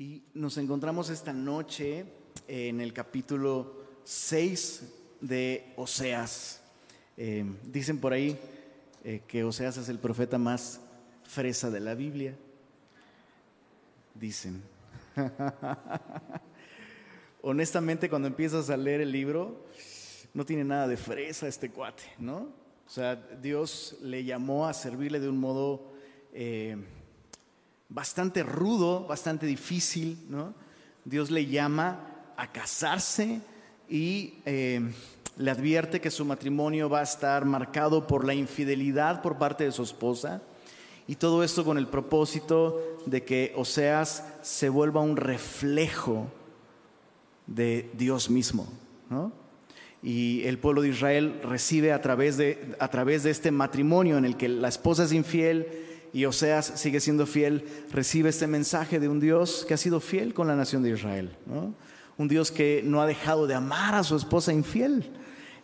Y nos encontramos esta noche en el capítulo 6 de Oseas. Eh, dicen por ahí eh, que Oseas es el profeta más fresa de la Biblia. Dicen. Honestamente, cuando empiezas a leer el libro, no tiene nada de fresa este cuate, ¿no? O sea, Dios le llamó a servirle de un modo... Eh, bastante rudo, bastante difícil, ¿no? Dios le llama a casarse y eh, le advierte que su matrimonio va a estar marcado por la infidelidad por parte de su esposa. Y todo esto con el propósito de que Oseas se vuelva un reflejo de Dios mismo. ¿no? Y el pueblo de Israel recibe a través, de, a través de este matrimonio en el que la esposa es infiel, y Oseas sigue siendo fiel, recibe este mensaje de un Dios que ha sido fiel con la nación de Israel, un Dios que no ha dejado de amar a su esposa infiel.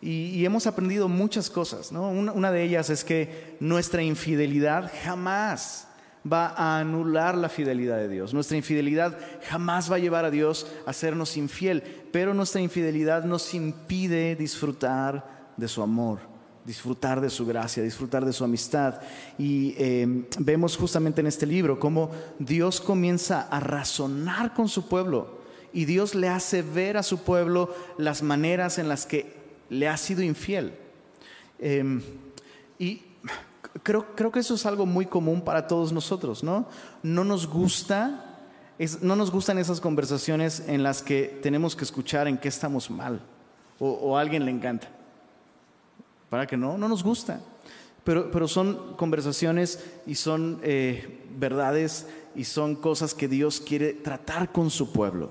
Y, hemos aprendido muchas cosas. Una, de ellas es que nuestra infidelidad jamás va a anular la fidelidad de Dios. Nuestra infidelidad jamás va a llevar a Dios a sernos infiel, pero nuestra infidelidad nos impide disfrutar de su amor disfrutar de su gracia, disfrutar de su amistad. Y em, vemos justamente en este libro cómo Dios comienza a razonar con su pueblo y Dios le hace ver a su pueblo las maneras en las que le ha sido infiel. Em, y creo, creo que eso es algo muy común para todos nosotros, ¿no? No nos gusta. no nos gustan esas conversaciones en las que tenemos que escuchar en qué estamos mal o, o a alguien le encanta. ¿Para que no? No nos gusta. Pero, pero son conversaciones y son eh, verdades y son cosas que Dios quiere tratar con su pueblo.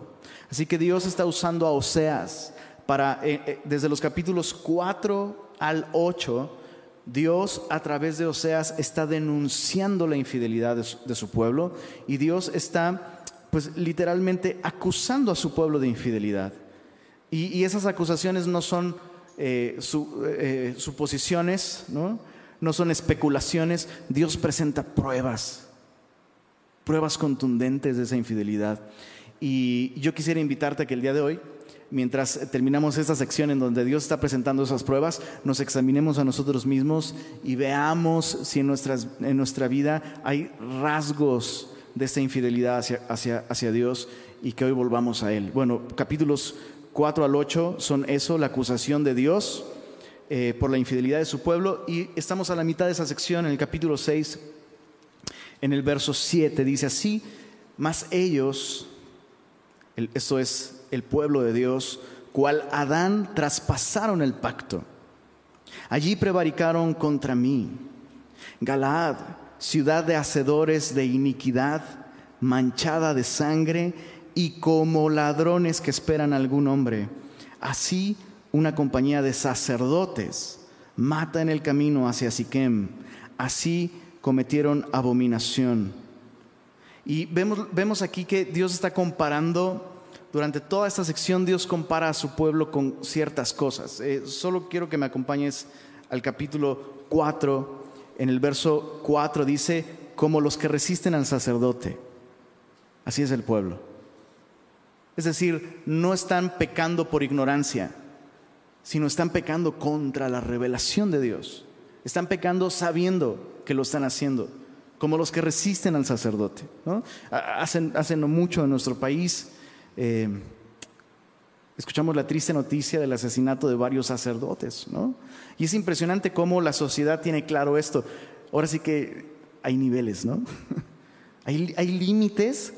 Así que Dios está usando a Oseas para, eh, eh, desde los capítulos 4 al 8, Dios a través de Oseas está denunciando la infidelidad de su, pueblo y Dios está pues literalmente acusando a su pueblo de infidelidad. y esas acusaciones no son eh, eh, suposiciones, ¿no? no son especulaciones, Dios presenta pruebas, pruebas contundentes de esa infidelidad. Y yo quisiera invitarte a que el día de hoy, mientras terminamos esta sección en donde Dios está presentando esas pruebas, nos examinemos a nosotros mismos y veamos si en, nuestras, en nuestra vida hay rasgos de esta infidelidad hacia, hacia, hacia Dios y que hoy volvamos a Él. Bueno, capítulos 4 al 8 son eso, la acusación de Dios eh, por la infidelidad de su pueblo. Y estamos a la mitad de esa sección, en el capítulo 6, en el verso 7, dice así, mas ellos, esto es el pueblo de Dios, cual Adán traspasaron el pacto. Allí prevaricaron contra mí. Galaad, ciudad de hacedores de iniquidad, manchada de sangre, y como ladrones que esperan a algún hombre. Así una compañía de sacerdotes mata en el camino hacia Siquem. Así cometieron abominación. Y vemos, vemos aquí que Dios está comparando, durante toda esta sección Dios compara a su pueblo con ciertas cosas. Eh, solo quiero que me acompañes al capítulo 4. En el verso 4 dice, como los que resisten al sacerdote. Así es el pueblo. Es decir, no están pecando por ignorancia, sino están pecando contra la revelación de Dios. Están pecando sabiendo que lo están haciendo, como los que resisten al sacerdote. ¿no? Hacen, mucho en nuestro país. Eh, escuchamos la triste noticia del asesinato de varios sacerdotes. ¿no? Y es impresionante cómo la sociedad tiene claro esto. Ahora sí que hay niveles, ¿no? hay, hay límites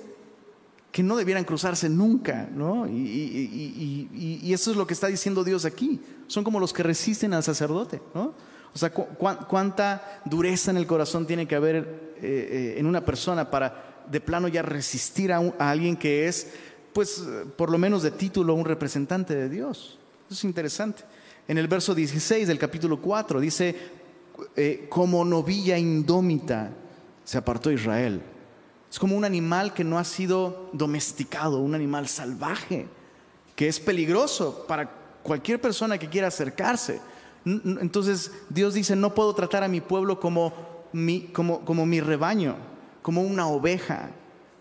que no debieran cruzarse nunca, ¿no? Y, eso es lo que está diciendo Dios aquí. Son como los que resisten al sacerdote, ¿no? O sea, cuánta dureza en el corazón tiene que haber eh, eh, en una persona para de plano ya resistir a, alguien que es, pues, por lo menos de título, un representante de Dios. Eso es interesante. En el verso 16 del capítulo 4 dice, eh, como novilla indómita se apartó Israel es como un animal que no ha sido domesticado, un animal salvaje, que es peligroso para cualquier persona que quiera acercarse. Entonces Dios dice, no puedo tratar a mi pueblo como mi, como, como mi rebaño, como una oveja.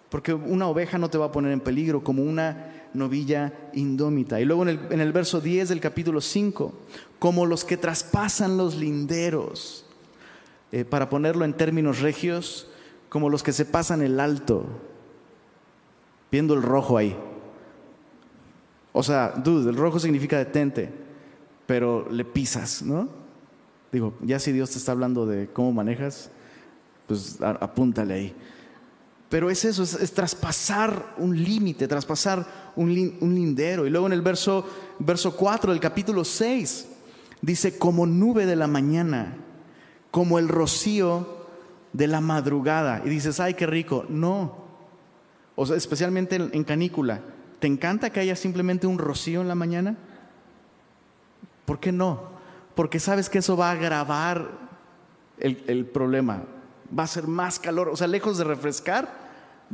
porque una oveja no te va a poner en peligro como una novilla indómita. Y luego en el, en el verso 10 del capítulo 5, como los que traspasan los linderos, eh, para ponerlo en términos regios, como los que se pasan el alto, viendo el rojo ahí. O sea, dude, el rojo significa detente, pero le pisas, ¿no? Digo, ya si Dios te está hablando de cómo manejas, pues apúntale ahí. Pero es eso, es, traspasar un límite, traspasar un, lindero. Y luego en el verso, verso 4 del capítulo 6 dice, como nube de la mañana, como el rocío de la madrugada. Y dices, ay, qué rico. No. O sea, especialmente en, canícula. ¿Te encanta que haya simplemente un rocío en la mañana? ¿Por qué no? Porque sabes que eso va a agravar el problema. Va a ser más calor. O sea, lejos de refrescar,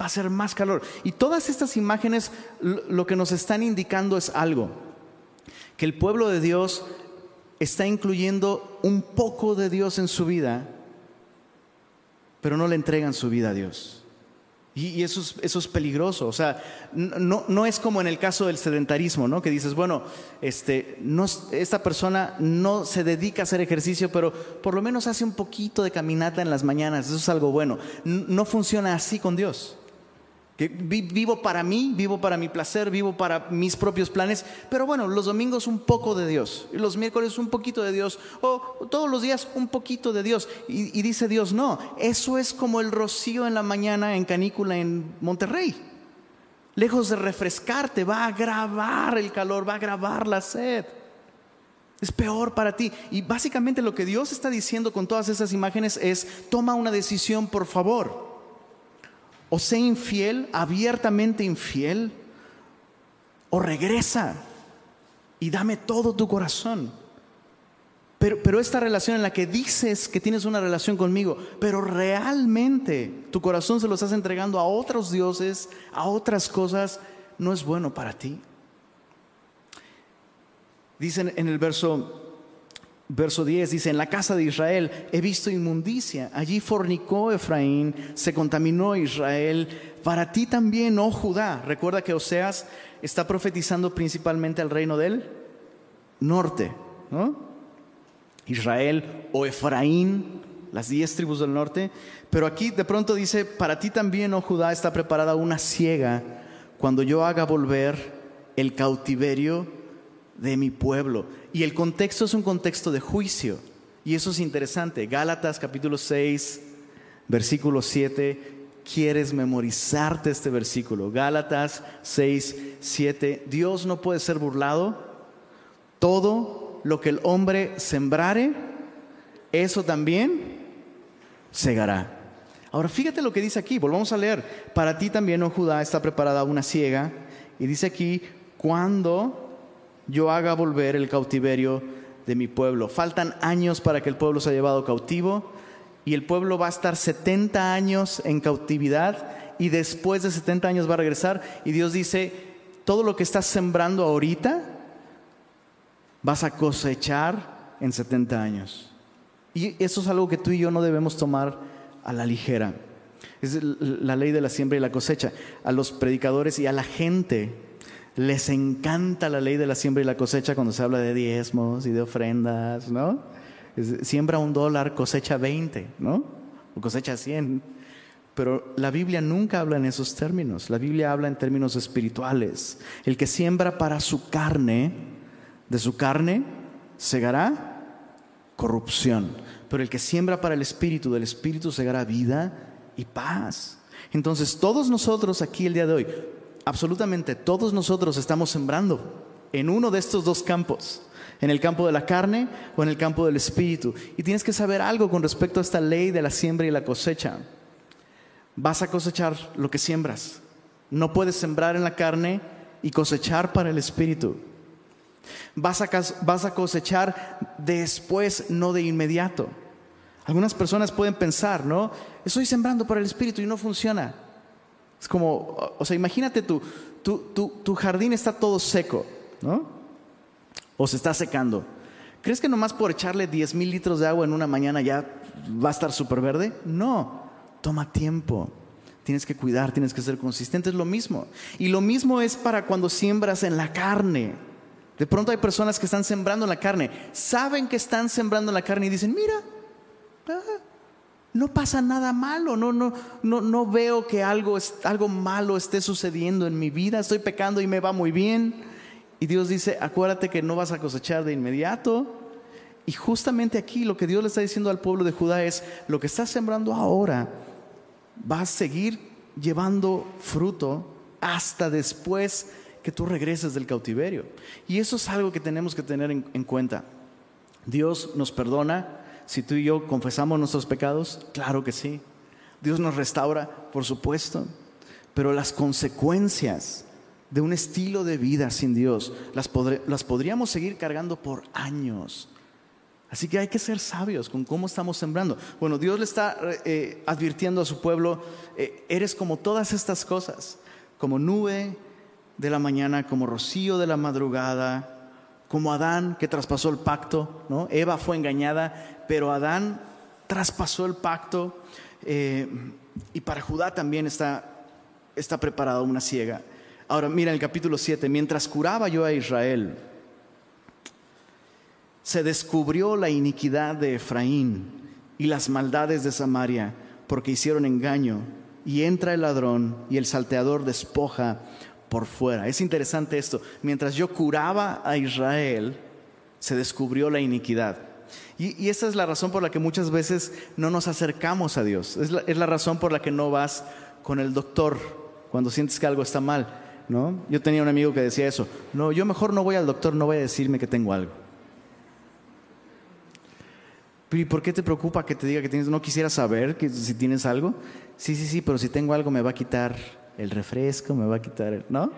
va a ser más calor. Y todas estas imágenes lo que nos están indicando es algo, que el pueblo de Dios está incluyendo un poco de Dios en su vida, pero no le entregan su vida a Dios. Y, eso, es, eso, es, peligroso. O sea, no, no, es como en el caso del sedentarismo, ¿no? Que dices, bueno, este, no, esta persona no se dedica a hacer ejercicio, pero por lo menos hace un poquito de caminata en las mañanas. Eso es algo bueno. No funciona así con Dios vivo para mí, vivo para mi placer, vivo para mis propios planes, pero bueno, los domingos un poco de Dios, los miércoles un poquito de Dios, o todos los días un poquito de Dios. Y, y dice Dios, no, eso es como el rocío en la mañana en canícula en Monterrey. Lejos de refrescarte, va a agravar el calor, va a agravar la sed. Es peor para ti. Y básicamente lo que Dios está diciendo con todas esas imágenes es, toma una decisión, por favor o sé infiel, abiertamente infiel, o regresa y dame todo tu corazón. Pero, pero, esta relación en la que dices que tienes una relación conmigo, pero realmente tu corazón se lo estás entregando a otros dioses, a otras cosas, no es bueno para ti. Dicen en el verso Verso 10 dice, en la casa de Israel he visto inmundicia, allí fornicó Efraín, se contaminó Israel, para ti también, oh Judá. Recuerda que Oseas está profetizando principalmente al reino del norte, ¿no? Israel o Efraín, las diez tribus del norte, pero aquí de pronto dice, para ti también, oh Judá, está preparada una ciega cuando yo haga volver el cautiverio de mi pueblo. Y el contexto es un contexto de juicio. Y eso es interesante. Gálatas capítulo 6, versículo 7. ¿Quieres memorizarte este versículo? Gálatas 6, 7. Dios no puede ser burlado. Todo lo que el hombre sembrare, eso también segará. Ahora fíjate lo que dice aquí, volvamos a leer. Para ti también, oh Judá, está preparada una ciega. Y dice aquí, cuando yo haga volver el cautiverio de mi pueblo. Faltan años para que el pueblo sea llevado cautivo y el pueblo va a estar 70 años en cautividad y después de 70 años va a regresar y Dios dice, todo lo que estás sembrando ahorita vas a cosechar en 70 años. Y eso es algo que tú y yo no debemos tomar a la ligera. Es la ley de la siembra y la cosecha. A los predicadores y a la gente les encanta la ley de la siembra y la cosecha cuando se habla de diezmos y de ofrendas, ¿no? Siembra un dólar, cosecha 20, ¿no? O cosecha 100. Pero la Biblia nunca habla en esos términos. La Biblia habla en términos espirituales. El que siembra para su carne, de su carne, segará corrupción. Pero el que siembra para el espíritu, del espíritu segará vida y paz. Entonces, todos nosotros aquí el día de hoy, absolutamente todos nosotros estamos sembrando en uno de estos dos campos, en el campo de la carne o en el campo del espíritu. Y tienes que saber algo con respecto a esta ley de la siembra y la cosecha. Vas a cosechar lo que siembras. No puedes sembrar en la carne y cosechar para el espíritu. Vas a, cosechar después, no de inmediato. Algunas personas pueden pensar, ¿no? Estoy sembrando para el espíritu y no funciona. Es como, o sea, imagínate tu, tu, jardín está todo seco, ¿no? O se está secando. ¿Crees que nomás por echarle 10 mil litros de agua en una mañana ya va a estar súper verde? No, toma tiempo. tienes que cuidar, tienes que ser consistente, es lo mismo. Y lo mismo es para cuando siembras en la carne. De pronto hay personas que están sembrando en la carne, saben que están sembrando en la carne y dicen, mira, ah, no pasa nada malo, no, no, no, no veo que algo, algo malo esté sucediendo en mi vida, estoy pecando y me va muy bien. Y Dios dice, acuérdate que no vas a cosechar de inmediato. Y justamente aquí lo que Dios le está diciendo al pueblo de Judá es, lo que estás sembrando ahora va a seguir llevando fruto hasta después que tú regreses del cautiverio. Y eso es algo que tenemos que tener en cuenta. Dios nos perdona, si tú y yo confesamos nuestros pecados, claro que sí. Dios nos restaura, por supuesto. Pero las consecuencias de un estilo de vida sin Dios las, podríamos seguir cargando por años. Así que hay que ser sabios con cómo estamos sembrando. Bueno, Dios le está eh, advirtiendo a su pueblo, eh, eres como todas estas cosas, como nube de la mañana, como rocío de la madrugada, como Adán que traspasó el pacto, ¿no? Eva fue engañada, pero Adán traspasó el pacto eh, y para Judá también está, está preparada una ciega. Ahora mira el capítulo 7, mientras curaba yo a Israel, se descubrió la iniquidad de Efraín y las maldades de Samaria, porque hicieron engaño, y entra el ladrón y el salteador despoja por fuera. Es interesante esto. Mientras yo curaba a Israel, se descubrió la iniquidad. Y, esa es la razón por la que muchas veces no nos acercamos a Dios. Es la, razón por la que no vas con el doctor cuando sientes que algo está mal. ¿no? Yo tenía un amigo que decía eso. No, yo mejor no voy al doctor, no voy a decirme que tengo algo. ¿Y por qué te preocupa que te diga que tienes? ¿No quisiera saber que, si tienes algo? Sí, sí, sí, pero si tengo algo me va a quitar el refresco, me va a quitar el... ¿No?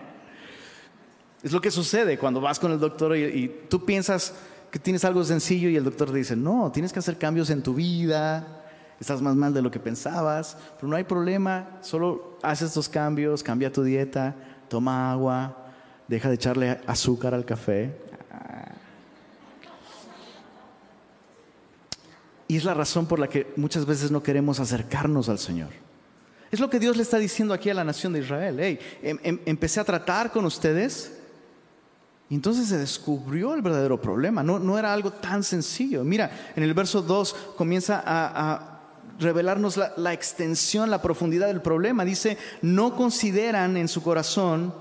Es lo que sucede cuando vas con el doctor y, tú piensas que tienes algo sencillo y el doctor te dice, no, tienes que hacer cambios en tu vida, estás más mal de lo que pensabas, pero no hay problema, solo haz estos cambios, cambia tu dieta, toma agua, deja de echarle azúcar al café. Y es la razón por la que muchas veces no queremos acercarnos al Señor. Es lo que Dios le está diciendo aquí a la nación de Israel. Hey, em, em, empecé a tratar con ustedes y entonces se descubrió el verdadero problema. No, no era algo tan sencillo. Mira, en el verso 2 comienza a, revelarnos la, extensión, la profundidad del problema. Dice, no consideran en su corazón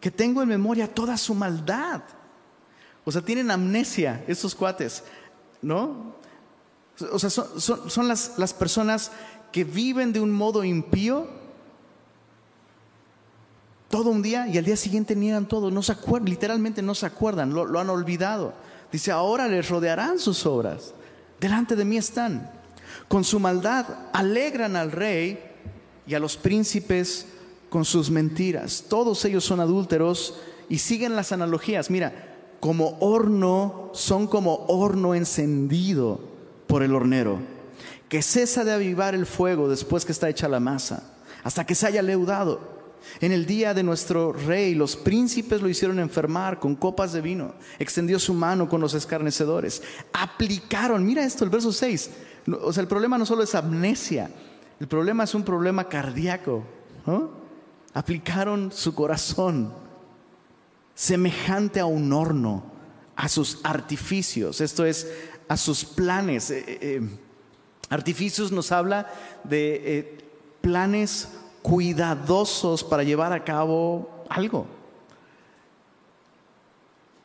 que tengo en memoria toda su maldad. O sea, tienen amnesia estos cuates, ¿no? O sea, son, las, personas que viven de un modo impío todo un día y al día siguiente niegan todo, no se acuerdan, literalmente no se acuerdan, lo, lo han olvidado. Dice, ahora les rodearán sus obras, delante de mí están. Con su maldad alegran al rey y a los príncipes con sus mentiras. Todos ellos son adúlteros y siguen las analogías. Mira, como horno, son como horno encendido por el hornero que cesa de avivar el fuego después que está hecha la masa, hasta que se haya leudado. En el día de nuestro rey, los príncipes lo hicieron enfermar con copas de vino, extendió su mano con los escarnecedores, aplicaron, mira esto, el verso 6, o sea, el problema no solo es amnesia, el problema es un problema cardíaco, aplicaron su corazón semejante a un horno, a sus artificios, esto es, a sus planes. Eh, eh, Artificios nos habla de eh, planes cuidadosos para llevar a cabo algo.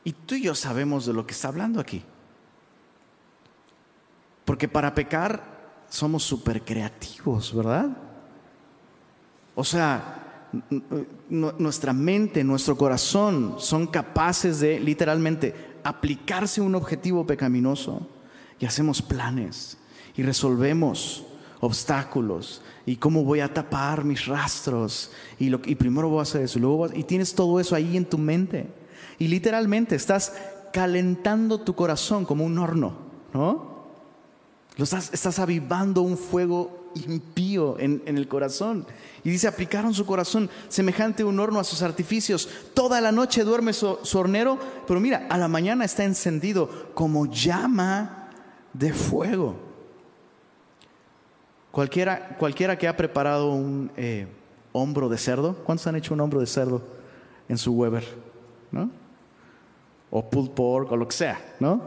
Y tú y yo sabemos de lo que está hablando aquí. Porque para pecar somos súper creativos, ¿verdad? O sea, nuestra mente, nuestro corazón son capaces de literalmente aplicarse un objetivo pecaminoso y hacemos planes y resolvemos obstáculos y cómo voy a tapar mis rastros y, lo, y primero voy a hacer eso luego y tienes todo eso ahí en tu mente y literalmente estás calentando tu corazón como un horno, ¿no? Lo estás, estás avivando un fuego impío en, el corazón. Y dice, aplicaron su corazón semejante a un horno a sus artificios. Toda la noche duerme su hornero, pero mira, a la mañana está encendido como llama de fuego. Cualquiera, cualquiera que ha preparado un eh, hombro de cerdo, ¿cuántos han hecho un hombro de cerdo en su Weber? ¿No? O pulled pork o lo que sea, ¿no?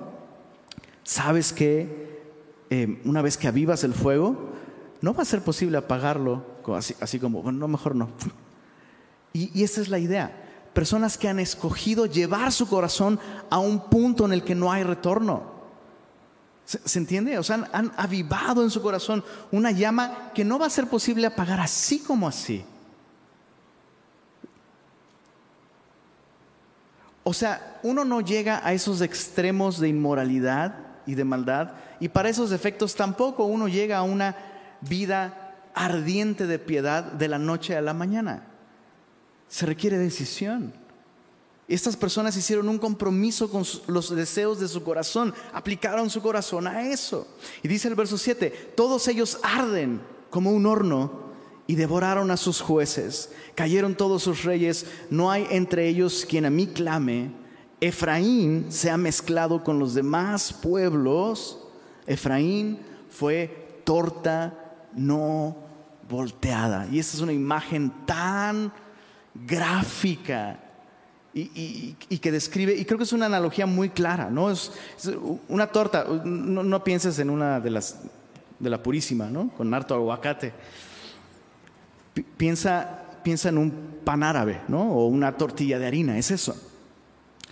Sabes que eh, una vez que avivas el fuego, no va a ser posible apagarlo así, como, bueno, no, mejor no. Y, y esa es la idea. Personas que han escogido llevar su corazón a un punto en el que no hay retorno. ¿Se, entiende? O sea, han, avivado en su corazón una llama que no va a ser posible apagar así como así. O sea, uno no llega a esos extremos de inmoralidad y de maldad, y para esos efectos tampoco uno llega a una vida ardiente de piedad de la noche a la mañana. Se requiere decisión. Estas personas hicieron un compromiso con los deseos de su corazón, aplicaron su corazón a eso. Y dice el verso 7, todos ellos arden como un horno y devoraron a sus jueces, cayeron todos sus reyes, no hay entre ellos quien a mí clame. Efraín se ha mezclado con los demás pueblos. Efraín fue torta no volteada. Y esta es una imagen tan gráfica y, que describe, y creo que es una analogía muy clara, ¿no? Es, una torta, no, pienses en una de las, de la purísima, ¿no? Con harto aguacate. piensa, piensa en un pan árabe, ¿no? O una tortilla de harina, es eso.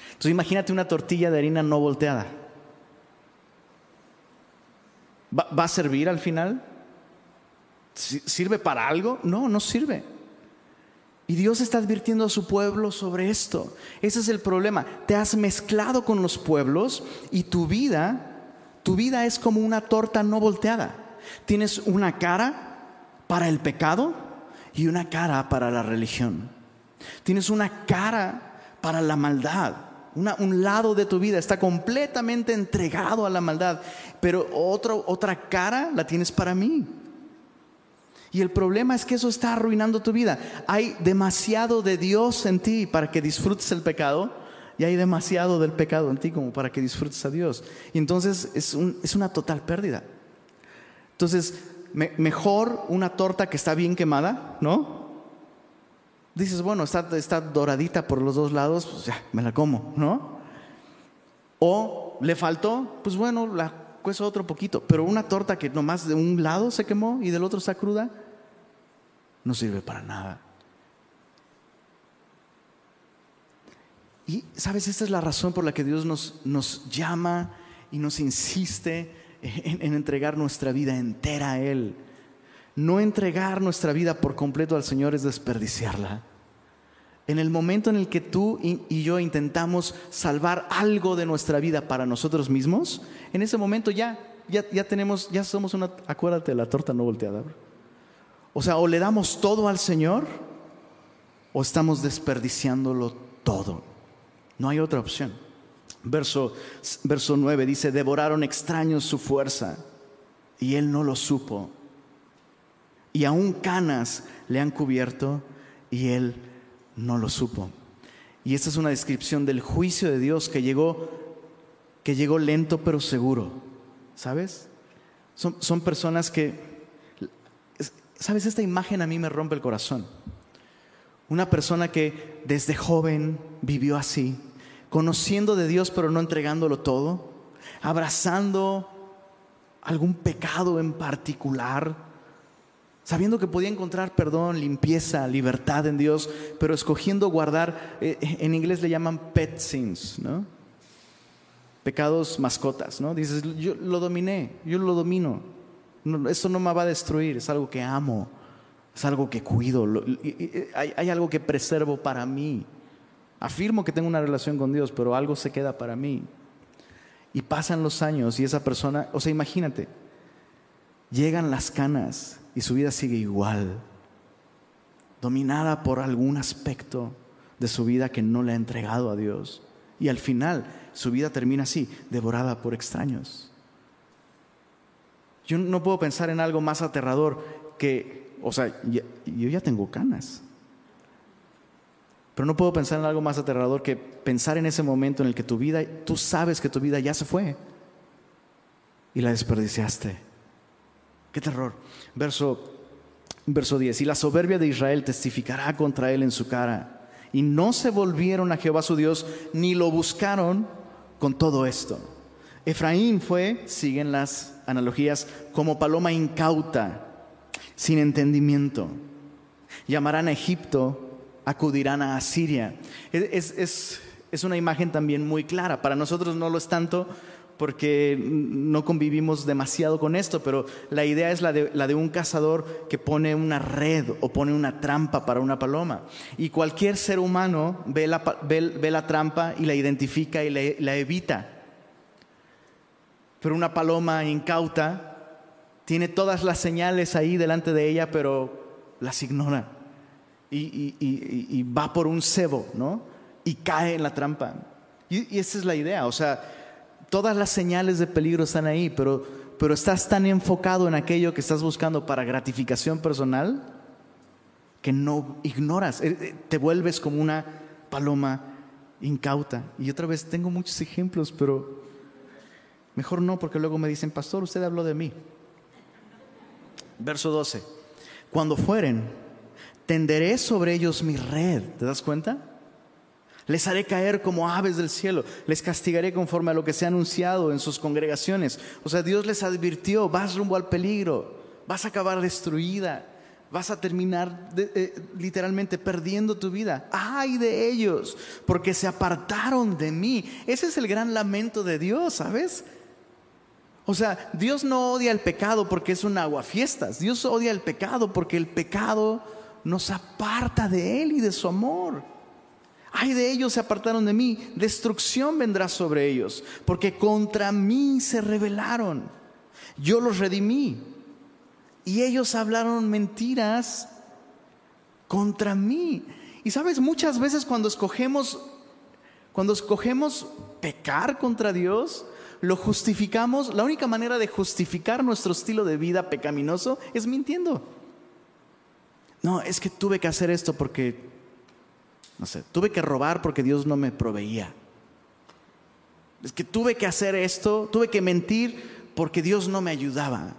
Entonces imagínate una tortilla de harina no volteada. ¿Va a servir al final? ¿Sirve para algo? No, no sirve. Y Dios está advirtiendo a su pueblo sobre esto. Ese es el problema. Te has mezclado con los pueblos y tu vida, tu vida es como una torta no volteada. Tienes una cara para el pecado y una cara para la religión. Tienes una cara para la maldad. un lado de tu vida está completamente entregado a la maldad, pero otra cara la tienes para mí. Y el problema es que eso está arruinando tu vida. Hay demasiado de Dios en ti para que disfrutes el pecado y hay demasiado del pecado en ti como para que disfrutes a Dios. Y entonces es, una total pérdida. Entonces, mejor una torta que está bien quemada, ¿no? Dices, bueno, está doradita por los dos lados, pues ya, me la como, ¿no? O le faltó, pues bueno, la cuezo otro poquito, pero una torta que nomás de un lado se quemó y del otro está cruda, no sirve para nada. Y, ¿sabes? Esta es la razón por la que Dios nos, nos llama y nos insiste en, en, entregar nuestra vida entera a Él. No entregar nuestra vida por completo al Señor es desperdiciarla. En el momento en el que tú y yo intentamos salvar algo de nuestra vida para nosotros mismos, en ese momento ya, ya, ya tenemos, ya somos una, acuérdate la torta no volteada. O sea, o le damos todo al Señor o estamos desperdiciándolo todo. No hay otra opción. Verso, verso 9 dice, devoraron extraños su fuerza y él no lo supo. Y aún canas le han cubierto y él no lo supo. Y esta es una descripción del juicio de Dios que llegó, que llegó lento pero seguro. ¿Sabes? Son, son personas que Sabes, esta imagen a mí me rompe el corazón. Una persona que desde joven vivió así, conociendo de Dios pero no entregándolo todo, abrazando algún pecado en particular, sabiendo que podía encontrar perdón, limpieza, libertad en Dios, pero escogiendo guardar, eh, en inglés le llaman pet sins, ¿no? Pecados mascotas, ¿no? Dices, yo lo dominé, yo lo domino, eso no me va a destruir, es algo que amo, es algo que cuido, hay, algo que preservo para mí. Afirmo que tengo una relación con Dios, pero algo se queda para mí. Y pasan los años y esa persona, o sea, imagínate, llegan las canas y su vida sigue igual, dominada por algún aspecto de su vida que no le ha entregado a Dios. Y al final su vida termina así, devorada por extraños. Yo no puedo pensar en algo más aterrador que, o sea, yo ya tengo canas. Pero no puedo pensar en algo más aterrador que pensar en ese momento en el que tu vida, tú sabes que tu vida ya se fue y la desperdiciaste. Qué terror. Verso, verso 10. Y la soberbia de Israel testificará contra él en su cara. Y no se volvieron a Jehová su Dios, ni lo buscaron con todo esto. Efraín fue, siguen las analogías, como paloma incauta, sin entendimiento. Llamarán a Egipto, acudirán a Asiria. Es, es, es una imagen también muy clara. Para nosotros no lo es tanto porque no convivimos demasiado con esto, pero la idea es la de, la de, un cazador que pone una red o pone una trampa para una paloma. Y cualquier ser humano ve la, ve, la trampa y la identifica y la, evita. Pero una paloma incauta tiene todas las señales ahí delante de ella, pero las ignora. Y, y, va por un cebo, ¿no? Y cae en la trampa. Y, esa es la idea, o sea, todas las señales de peligro están ahí, pero, pero estás tan enfocado en aquello que estás buscando para gratificación personal que no ignoras, eh, eh, te vuelves como una paloma incauta. Y otra vez tengo muchos ejemplos, pero mejor no, porque luego me dicen, pastor, usted habló de mí. Verso 12, cuando fueren, tenderé sobre ellos mi red, ¿te das cuenta? Les haré caer como aves del cielo. Les castigaré conforme a lo que se ha anunciado en sus congregaciones. O sea, Dios les advirtió, vas rumbo al peligro, vas a acabar destruida, vas a terminar eh, literalmente perdiendo tu vida. Ay de ellos, porque se apartaron de mí. Ese es el gran lamento de Dios, ¿sabes? O sea, Dios no odia el pecado porque es un aguafiestas. Dios odia el pecado porque el pecado nos aparta de Él y de su amor. Ay de ellos se apartaron de mí, destrucción vendrá sobre ellos, porque contra mí se rebelaron. Yo los redimí y ellos hablaron mentiras contra mí. Y sabes, muchas veces cuando escogemos cuando escogemos pecar contra Dios, lo justificamos, la única manera de justificar nuestro estilo de vida pecaminoso es mintiendo. No, es que tuve que hacer esto porque no sé, tuve que robar porque Dios no me proveía. Es que tuve que hacer esto, tuve que mentir porque Dios no me ayudaba.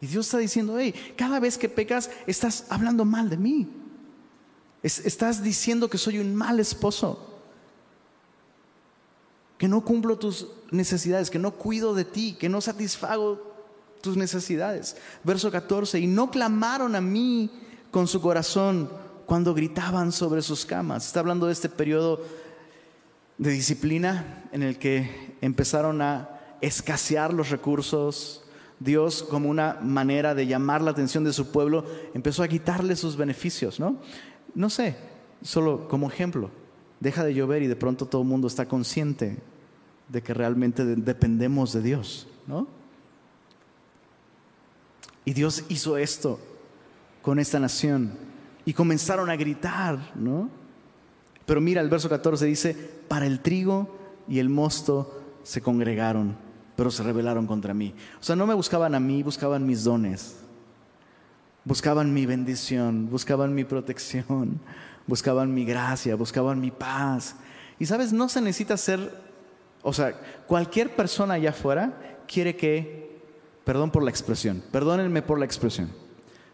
Y Dios está diciendo, hey, cada vez que pecas estás hablando mal de mí. estás diciendo que soy un mal esposo. Que no cumplo tus necesidades, que no cuido de ti, que no satisfago tus necesidades. Verso 14, y no clamaron a mí con su corazón cuando gritaban sobre sus camas. Está hablando de este periodo de disciplina en el que empezaron a escasear los recursos. Dios, como una manera de llamar la atención de su pueblo, empezó a quitarle sus beneficios, ¿no? No sé, solo como ejemplo, deja de llover y de pronto todo el mundo está consciente de que realmente dependemos de Dios, ¿no? Y Dios hizo esto con esta nación y comenzaron a gritar, ¿no? Pero mira, el verso 14 dice, para el trigo y el mosto se congregaron, pero se rebelaron contra mí. O sea, no me buscaban a mí, buscaban mis dones, buscaban mi bendición, buscaban mi protección, buscaban mi gracia, buscaban mi paz. Y sabes, no se necesita ser, o sea, cualquier persona allá afuera quiere que, perdón por la expresión, perdónenme por la expresión,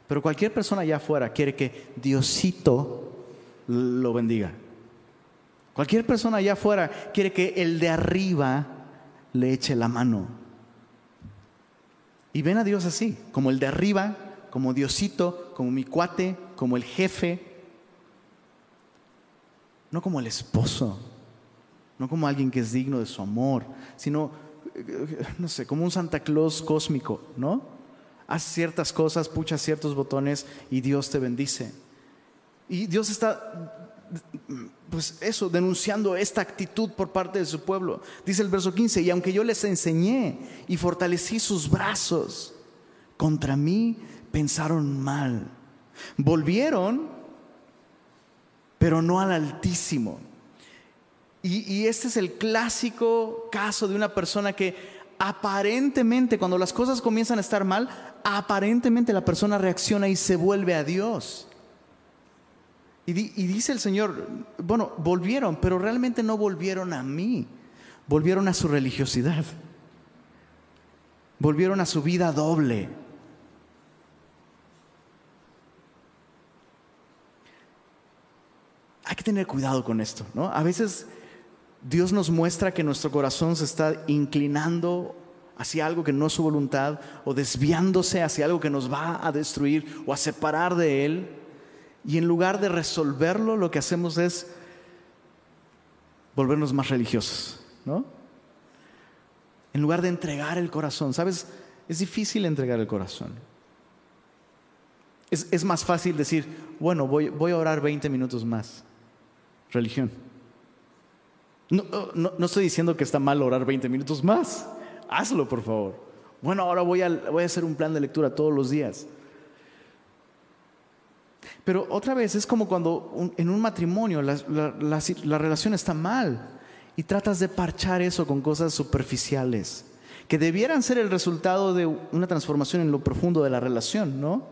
pero cualquier persona allá afuera quiere que Diosito lo bendiga. Cualquier persona allá afuera quiere que el de arriba le eche la mano. Y ven a Dios así, como el de arriba, como Diosito, como mi cuate, como el jefe. No como el esposo, no como alguien que es digno de su amor, sino, eh, no sé, como un Santa Claus cósmico, ¿no? Haz ciertas cosas, pucha ciertos botones y Dios te bendice. Y Dios está, pues eso, denunciando esta actitud por parte de su pueblo. Dice el verso 15, y aunque yo les enseñé y fortalecí sus brazos, contra mí pensaron mal. Volvieron, pero no al Altísimo. Y, y este es el clásico caso de una persona que aparentemente cuando las cosas comienzan a estar mal, aparentemente la persona reacciona y se vuelve a Dios. Y, dice el Señor, bueno, volvieron, pero realmente no volvieron a mí, volvieron a su religiosidad, volvieron a su vida doble. Hay que tener cuidado con esto, ¿no? A veces Dios nos muestra que nuestro corazón se está inclinando hacia algo que no es su voluntad o desviándose hacia algo que nos va a destruir o a separar de Él. Y en lugar de resolverlo, lo que hacemos es volvernos más religiosos, ¿no? En lugar de entregar el corazón, ¿sabes? Es difícil entregar el corazón. Es, más fácil decir, bueno, voy, voy, a orar 20 minutos más. Religión. No, no, no, estoy diciendo que está mal orar 20 minutos más. Hazlo, por favor. Bueno, ahora voy a, voy a hacer un plan de lectura todos los días. Pero otra vez es como cuando en un matrimonio la, la, relación está mal y tratas de parchar eso con cosas superficiales que debieran ser el resultado de una transformación en lo profundo de la relación, ¿no?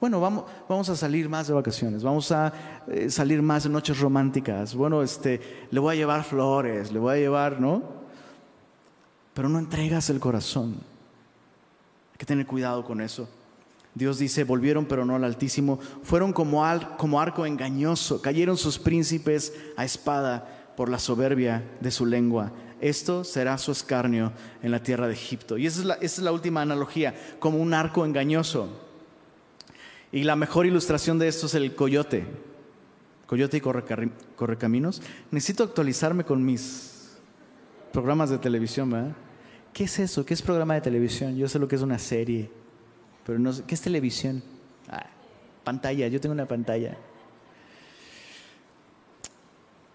Bueno, vamos, vamos a salir más de vacaciones, vamos a eh, salir más de noches románticas. Bueno, este, le voy a llevar flores, le voy a llevar, ¿no? Pero no entregas el corazón. Hay que tener cuidado con eso. Dios dice, volvieron pero no al Altísimo, fueron como, arco engañoso, cayeron sus príncipes a espada por la soberbia de su lengua. Esto será su escarnio en la tierra de Egipto. Y esa es la, esa es la última analogía, como un arco engañoso. Y la mejor ilustración de esto es el coyote. Coyote y correcaminos. Necesito actualizarme con mis programas de televisión, ¿verdad? ¿Qué es eso? ¿Qué es programa de televisión? Yo sé lo que es una serie. Pero no sé, ¿qué es televisión? Ah, pantalla, yo tengo una pantalla.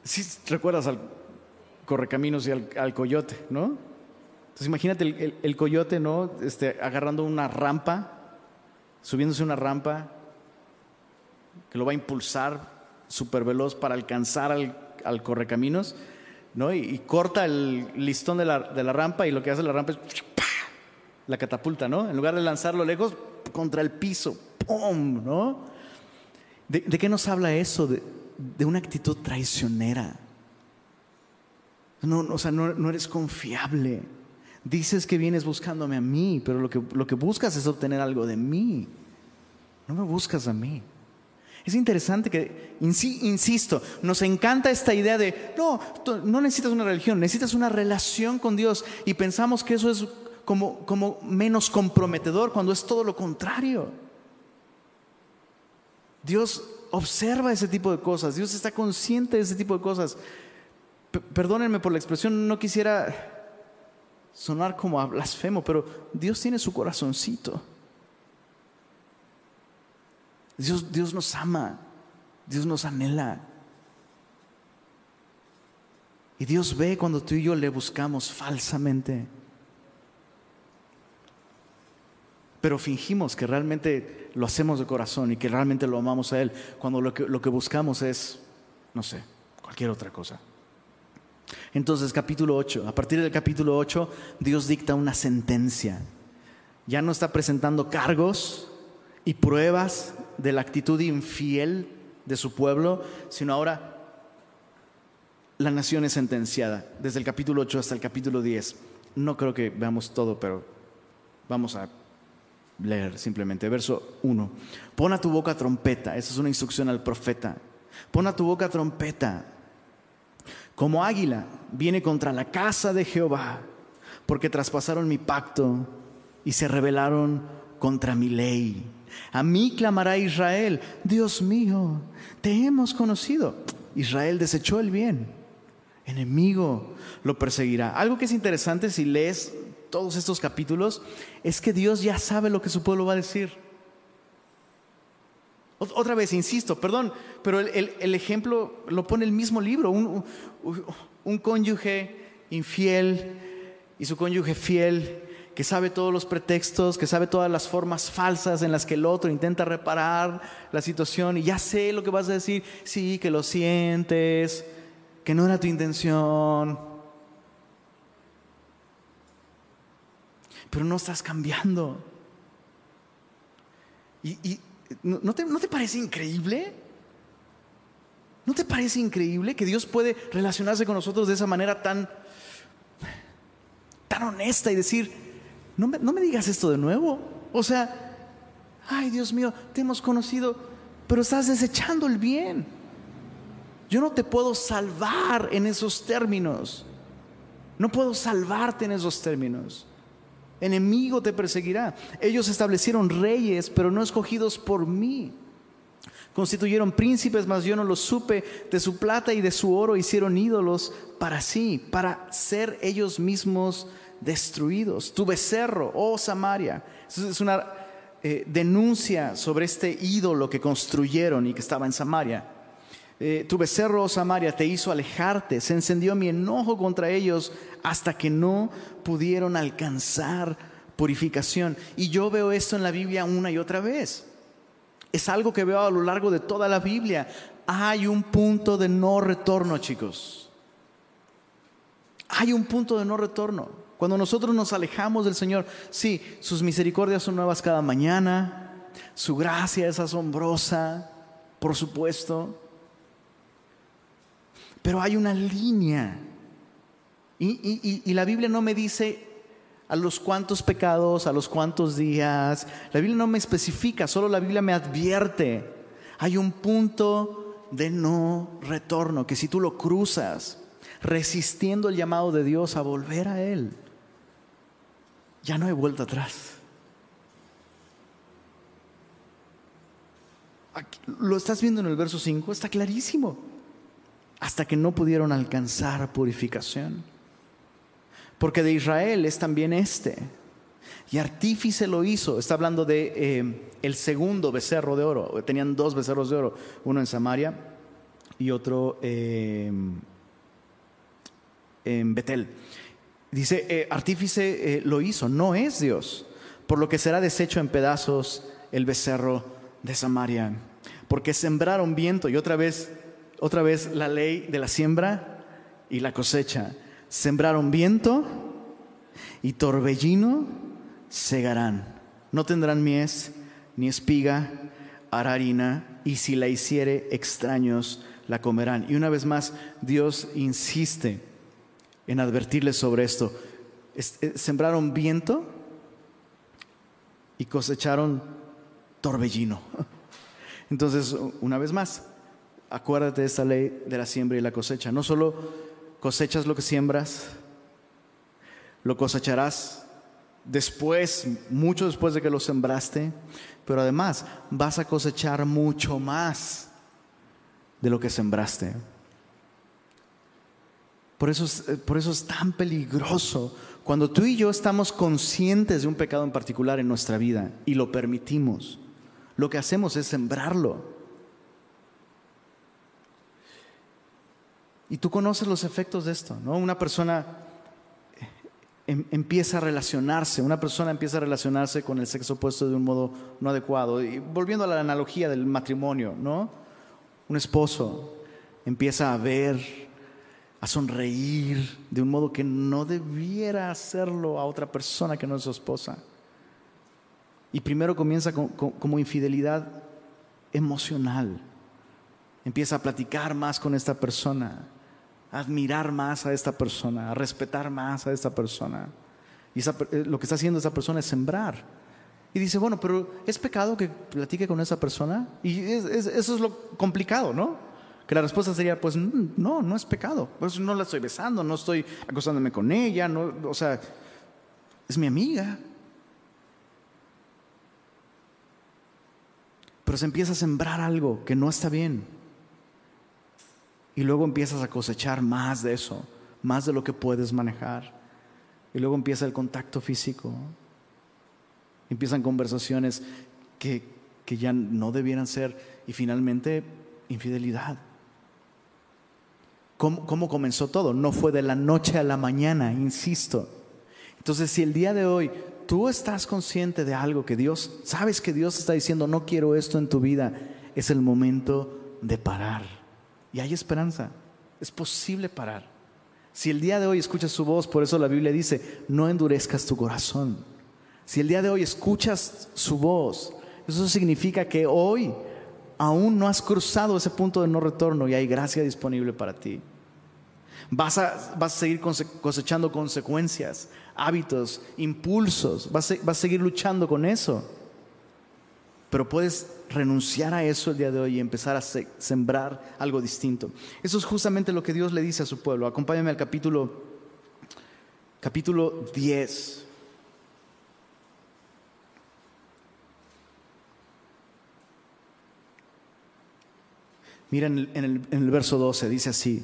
Si recuerdas al Correcaminos y al, Coyote, ¿no? Entonces imagínate el, Coyote, ¿no? Este, agarrando una rampa, subiéndose una rampa que lo va a impulsar súper veloz para alcanzar al, Correcaminos, ¿no? Y, corta el listón de la, de la rampa y lo que hace la rampa es la catapulta, ¿no? En lugar de lanzarlo lejos, contra el piso, ¡pum! ¿no? ¿De, qué nos habla eso? De, una actitud traicionera. No, o sea, no, eres confiable. Dices que vienes buscándome a mí, pero lo que, lo que buscas es obtener algo de mí. No me buscas a mí. Es interesante que, insisto, nos encanta esta idea de, no, no necesitas una religión, necesitas una relación con Dios y pensamos que eso es como, menos comprometedor cuando es todo lo contrario. Dios observa ese tipo de cosas, Dios está consciente de ese tipo de cosas. perdónenme por la expresión, no quisiera sonar como a blasfemo, pero Dios tiene su corazoncito. Dios, Dios nos ama, Dios nos anhela. Y Dios ve cuando tú y yo le buscamos falsamente. pero fingimos que realmente lo hacemos de corazón y que realmente lo amamos a Él, cuando lo que, lo que buscamos es, no sé, cualquier otra cosa. Entonces, capítulo 8, a partir del capítulo 8, Dios dicta una sentencia. Ya no está presentando cargos y pruebas de la actitud infiel de su pueblo, sino ahora la nación es sentenciada, desde el capítulo 8 hasta el capítulo 10. No creo que veamos todo, pero vamos a leer simplemente. Verso 1. Pon a tu boca trompeta. Esa es una instrucción al profeta. Pon a tu boca trompeta. Como águila viene contra la casa de Jehová, porque traspasaron mi pacto y se rebelaron contra mi ley. A mí clamará Israel, Dios mío, te hemos conocido. Israel desechó el bien, enemigo lo perseguirá. Algo que es interesante si lees todos estos capítulos es que Dios ya sabe lo que su pueblo va a decir. Otra vez, insisto, perdón, pero el, ejemplo lo pone el mismo libro, un, cónyuge infiel y su cónyuge fiel que sabe todos los pretextos, que sabe todas las formas falsas en las que el otro intenta reparar la situación y ya sé lo que vas a decir, sí, que lo sientes, que no era tu intención, pero no estás cambiando. ¿Y, ¿no, te, ¿no te parece increíble? ¿No te parece increíble que Dios puede relacionarse con nosotros de esa manera tan, tan honesta y decir, no me, no me digas esto de nuevo? O sea, ay Dios mío, te hemos conocido, pero estás desechando el bien. Yo no te puedo salvar en esos términos. No puedo salvarte en esos términos. Enemigo te perseguirá. Ellos establecieron reyes, pero no escogidos por mí. Constituyeron príncipes, mas yo no los supe. De su plata y de su oro hicieron ídolos para sí, para ser ellos mismos destruidos. Tu becerro, oh Samaria. Es una eh, denuncia sobre este ídolo que construyeron y que estaba en Samaria. Eh, tu becerro, oh Samaria, te hizo alejarte. Se encendió mi enojo contra ellos hasta que no pudieron alcanzar purificación. Y yo veo esto en la Biblia una y otra vez. Es algo que veo a lo largo de toda la Biblia. Hay un punto de no retorno, chicos. Hay un punto de no retorno. Cuando nosotros nos alejamos del Señor, sí, sus misericordias son nuevas cada mañana, su gracia es asombrosa, por supuesto, pero hay una línea. Y, la Biblia no me dice a los cuantos pecados, a los cuantos días, la Biblia no me especifica, solo la Biblia me advierte. Hay un punto de no retorno, que si tú lo cruzas, resistiendo el llamado de Dios a volver a Él, ya no hay vuelta atrás. lo estás viendo en el verso 5, está clarísimo. Hasta que no pudieron alcanzar purificación. Porque de Israel es también este. Y artífice lo hizo. Está hablando de eh, el segundo becerro de oro. Tenían dos becerros de oro, uno en Samaria y otro eh, en Betel. Dice, eh, artífice eh, lo hizo, no es Dios, por lo que será deshecho en pedazos el becerro de Samaria, porque sembraron viento y otra vez, otra vez la ley de la siembra y la cosecha. Sembraron viento y torbellino segarán. No tendrán mies ni espiga, harina, y si la hiciere extraños la comerán. Y una vez más, Dios insiste en advertirles sobre esto. Eh, sembraron viento y cosecharon torbellino. Entonces, una vez más, acuérdate de esta ley de la siembra y la cosecha. No solo cosechas lo que siembras, lo cosecharás después, mucho después de que lo sembraste, pero además vas a cosechar mucho más de lo que sembraste. Por eso, es, eh, por eso es tan peligroso cuando tú y yo estamos conscientes de un pecado en particular en nuestra vida y lo permitimos. Lo que hacemos es sembrarlo. Y tú conoces los efectos de esto, ¿no? Una persona eh, em, empieza a relacionarse, una persona empieza a relacionarse con el sexo opuesto de un modo no adecuado. Y volviendo a la analogía del matrimonio, ¿no? Un esposo empieza a ver a sonreír de un modo que no debiera hacerlo a otra persona que no es su esposa. Y primero comienza como infidelidad emocional. Empieza a platicar más con esta persona, a admirar más a esta persona, a respetar más a esta persona. Y eh, lo que está haciendo esa persona es sembrar. Y dice, bueno, pero ¿es pecado que platique con esa persona? Y eso es lo complicado, ¿no? Que la respuesta sería, pues no, no es pecado. Pues no la estoy besando, no estoy acostándome con ella, no, o sea, es mi amiga. Pero se empieza a sembrar algo que no está bien. Y luego empiezas a cosechar más de eso, más de lo que puedes manejar. Y luego empieza el contacto físico. Empiezan conversaciones que, que ya no debieran ser. Y finalmente, infidelidad. ¿Cómo, comenzó todo? No fue de la noche a la mañana, insisto. Entonces, si el día de hoy tú estás consciente de algo que Dios, sabes que Dios está diciendo, no quiero esto en tu vida, es el momento de parar. Y hay esperanza, es posible parar. Si el día de hoy escuchas su voz, por eso la Biblia dice, no endurezcas tu corazón. Si el día de hoy escuchas su voz, eso significa que hoy aún no has cruzado ese punto de no retorno y hay gracia disponible para ti. Vas a, vas a seguir cosechando consecuencias, hábitos, impulsos, vas a, vas a seguir luchando con eso. Pero puedes renunciar a eso el día de hoy y empezar a sembrar algo distinto. Eso es justamente lo que Dios le dice a su pueblo. Acompáñame al capítulo, capítulo 10. Mira en el, en el verso 12, dice así,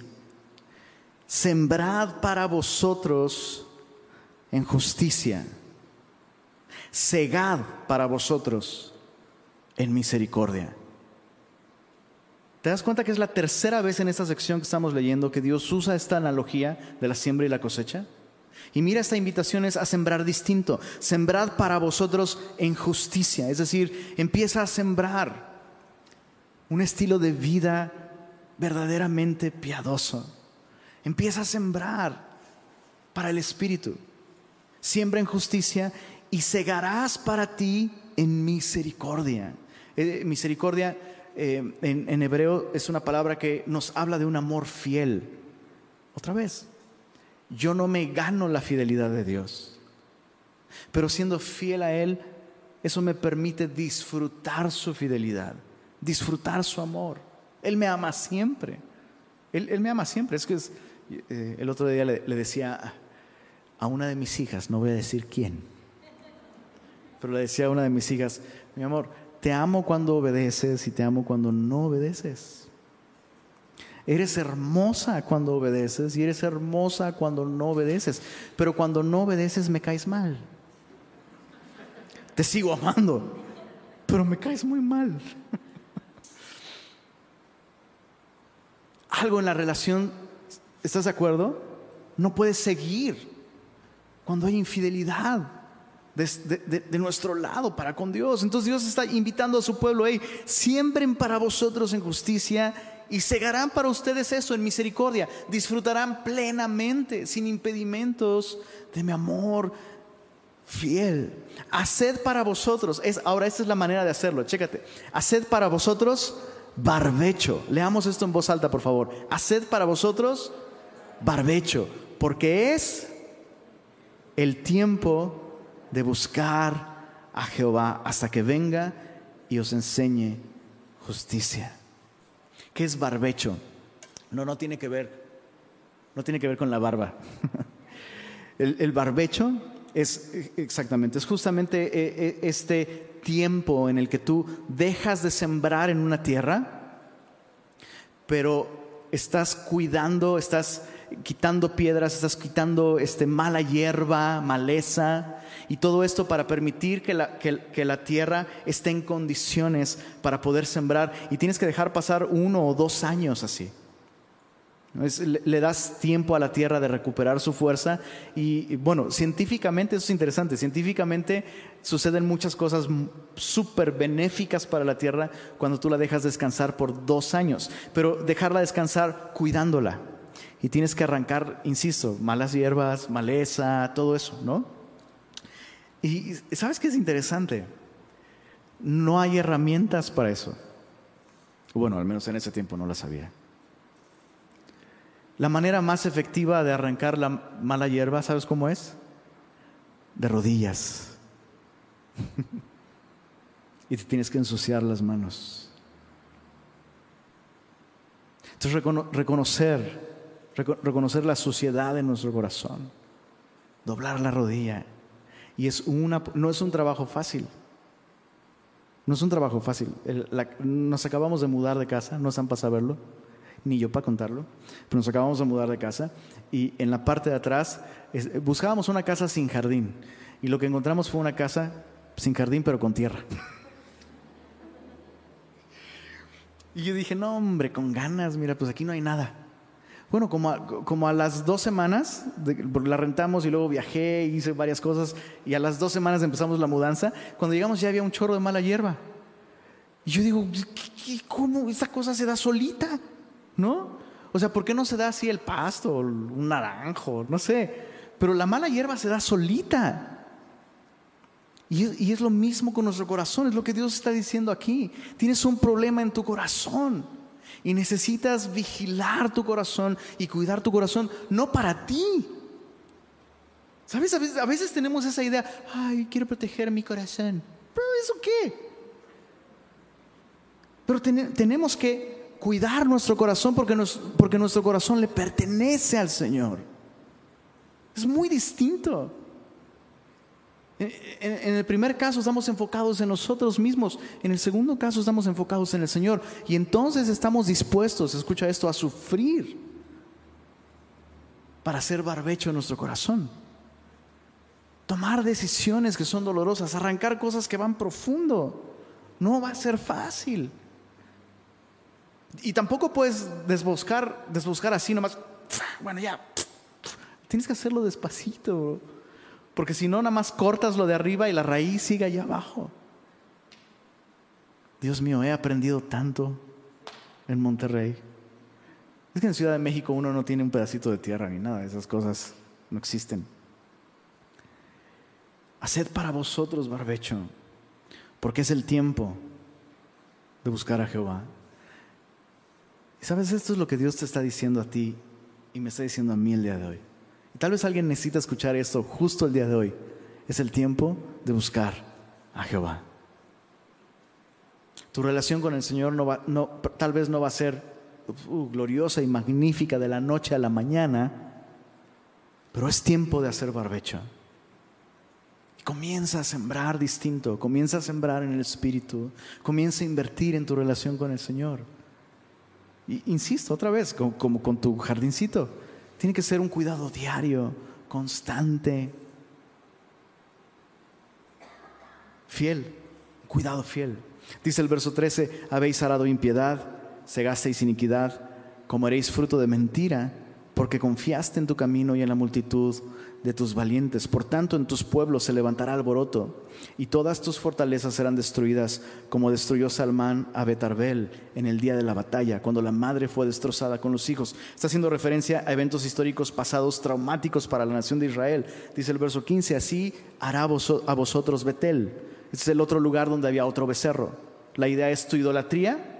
sembrad para vosotros en justicia, segad para vosotros en misericordia. ¿Te das cuenta que es la tercera vez en esta sección que estamos leyendo que Dios usa esta analogía de la siembra y la cosecha? Y mira, esta invitación es a sembrar distinto. Sembrad para vosotros en justicia. Es decir, empieza a sembrar un estilo de vida verdaderamente piadoso. Empieza a sembrar para el Espíritu. Siembra en justicia y segarás para ti en misericordia. Eh, misericordia eh, en, hebreo es una palabra que nos habla de un amor fiel. Otra vez, yo no me gano la fidelidad de Dios, pero siendo fiel a Él, eso me permite disfrutar su fidelidad, disfrutar su amor. Él me ama siempre. Él, me ama siempre. Es que eh, el otro día le decía a una de mis hijas, no voy a decir quién, pero le decía a una de mis hijas, mi amor, te amo cuando obedeces y te amo cuando no obedeces. Eres hermosa cuando obedeces y eres hermosa cuando no obedeces, pero cuando no obedeces me caes mal. Te sigo amando, pero me caes muy mal. Algo en la relación, ¿estás de acuerdo? No puedes seguir cuando hay infidelidad de, nuestro lado para con Dios. Entonces Dios está invitando a su pueblo, hey, siembren para vosotros en justicia y segarán para ustedes eso en misericordia. Disfrutarán plenamente, sin impedimentos, de mi amor fiel. Haced para vosotros, es, ahora esta es la manera de hacerlo, chécate. Haced para vosotros barbecho. Leamos esto en voz alta, por favor. Haced para vosotros barbecho, porque es el tiempo de buscar a Jehová hasta que venga y os enseñe justicia. ¿Qué es barbecho? No, no tiene que ver, no tiene que ver con la barba. el, barbecho es exactamente, es justamente eh, eh, este tiempo en el que tú dejas de sembrar en una tierra, pero estás cuidando, estás quitando piedras, estás quitando este, mala hierba, maleza, y todo esto para permitir que la, que, la, tierra esté en condiciones para poder sembrar. Y tienes que dejar pasar uno o dos años así. Le, das tiempo a la tierra de recuperar su fuerza y, bueno, científicamente eso es interesante, científicamente suceden muchas cosas súper benéficas para la tierra cuando tú la dejas descansar por dos años, pero dejarla descansar cuidándola. Y tienes que arrancar, insisto, malas hierbas, maleza, todo eso, ¿no? Y ¿sabes qué es interesante? No hay herramientas para eso. Bueno, al menos en ese tiempo no las había. La manera más efectiva de arrancar la mala hierba, ¿sabes cómo es? De rodillas. y te tienes que ensuciar las manos. Entonces reconocer, reconocer la suciedad de nuestro corazón, doblar la rodilla y es una, no es un trabajo fácil. No es un trabajo fácil. nos acabamos de mudar de casa, no están para saberlo, ni yo para contarlo, pero nos acabamos de mudar de casa y en la parte de atrás buscábamos una casa sin jardín y lo que encontramos fue una casa sin jardín pero con tierra. Y yo dije, no hombre, con ganas, mira, pues aquí no hay nada. Bueno, como a, como a las dos semanas, la rentamos y luego viajé, hice varias cosas, y a las dos semanas empezamos la mudanza, cuando llegamos ya había un chorro de mala hierba. Y yo digo, ¿cómo esta cosa se da solita? ¿No? O sea, ¿por qué no se da así el pasto, un naranjo, no sé? Pero la mala hierba se da solita. Y, y es lo mismo con nuestro corazón, es lo que Dios está diciendo aquí. Tienes un problema en tu corazón. Y necesitas vigilar tu corazón y cuidar tu corazón, no para ti. ¿Sabes? A veces, tenemos esa idea, ay, quiero proteger mi corazón. ¿Pero eso qué? Pero tenemos que cuidar nuestro corazón porque, porque nuestro corazón le pertenece al Señor. Es muy distinto. En, el primer caso estamos enfocados en nosotros mismos, en el segundo caso estamos enfocados en el Señor y entonces estamos dispuestos, escucha esto, a sufrir para hacer barbecho en nuestro corazón. Tomar decisiones que son dolorosas, arrancar cosas que van profundo. No va a ser fácil. Y tampoco puedes desboscar, desboscar así nomás. Bueno, ya. Tienes que hacerlo despacito. Porque si no, nada más cortas lo de arriba y la raíz sigue allá abajo. Dios mío, he aprendido tanto en Monterrey. Es que en Ciudad de México uno no tiene un pedacito de tierra ni nada, esas cosas no existen. Haced para vosotros barbecho, porque es el tiempo de buscar a Jehová. Y sabes, esto es lo que Dios te está diciendo a ti y me está diciendo a mí el día de hoy. Y tal vez alguien necesita escuchar esto justo el día de hoy. Es el tiempo de buscar a Jehová. Tu relación con el Señor no va, tal vez no va a ser uh, gloriosa y magnífica de la noche a la mañana, pero es tiempo de hacer barbecho. comienza a sembrar distinto, comienza a sembrar en el Espíritu, comienza a invertir en tu relación con el Señor. Insisto otra vez, como con tu jardincito, tiene que ser un cuidado diario, constante, fiel, cuidado fiel. Dice el verso 13, habéis arado impiedad, segasteis iniquidad, comeréis fruto de mentira, porque confiaste en tu camino y en la multitud de tus valientes. Por tanto, en tus pueblos se levantará alboroto, y todas tus fortalezas serán destruidas, como destruyó Salmán a Betarbel en el día de la batalla, cuando la madre fue destrozada con los hijos. Está haciendo referencia a eventos históricos pasados traumáticos para la nación de Israel. Dice el verso 15, así hará a vosotros Betel. Este es el otro lugar donde había otro becerro. La idea es tu idolatría.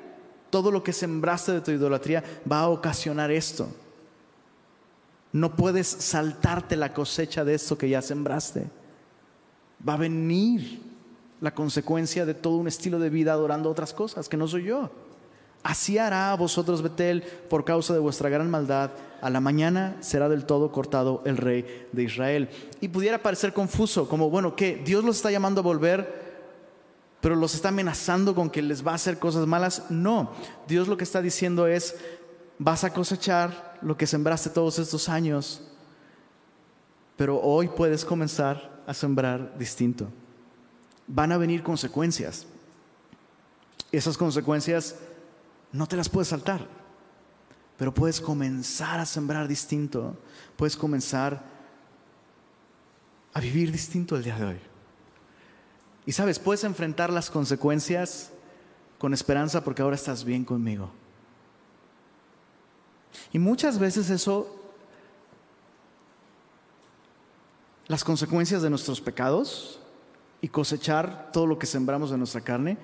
Todo lo que sembraste de tu idolatría va a ocasionar esto. No puedes saltarte la cosecha de esto que ya sembraste. Va a venir la consecuencia de todo un estilo de vida adorando otras cosas que no soy yo. Así hará a vosotros Betel por causa de vuestra gran maldad. A la mañana será del todo cortado el rey de Israel. Y pudiera parecer confuso, como, bueno, que Dios los está llamando a volver, pero los está amenazando con que les va a hacer cosas malas. No, Dios lo que está diciendo es, vas a cosechar lo que sembraste todos estos años, pero hoy puedes comenzar a sembrar distinto. Van a venir consecuencias. Esas consecuencias no te las puedes saltar, pero puedes comenzar a sembrar distinto, puedes comenzar a vivir distinto el día de hoy. Y sabes, puedes enfrentar las consecuencias con esperanza porque ahora estás bien conmigo. Y muchas veces eso, las consecuencias de nuestros pecados y cosechar todo lo que sembramos de nuestra carne,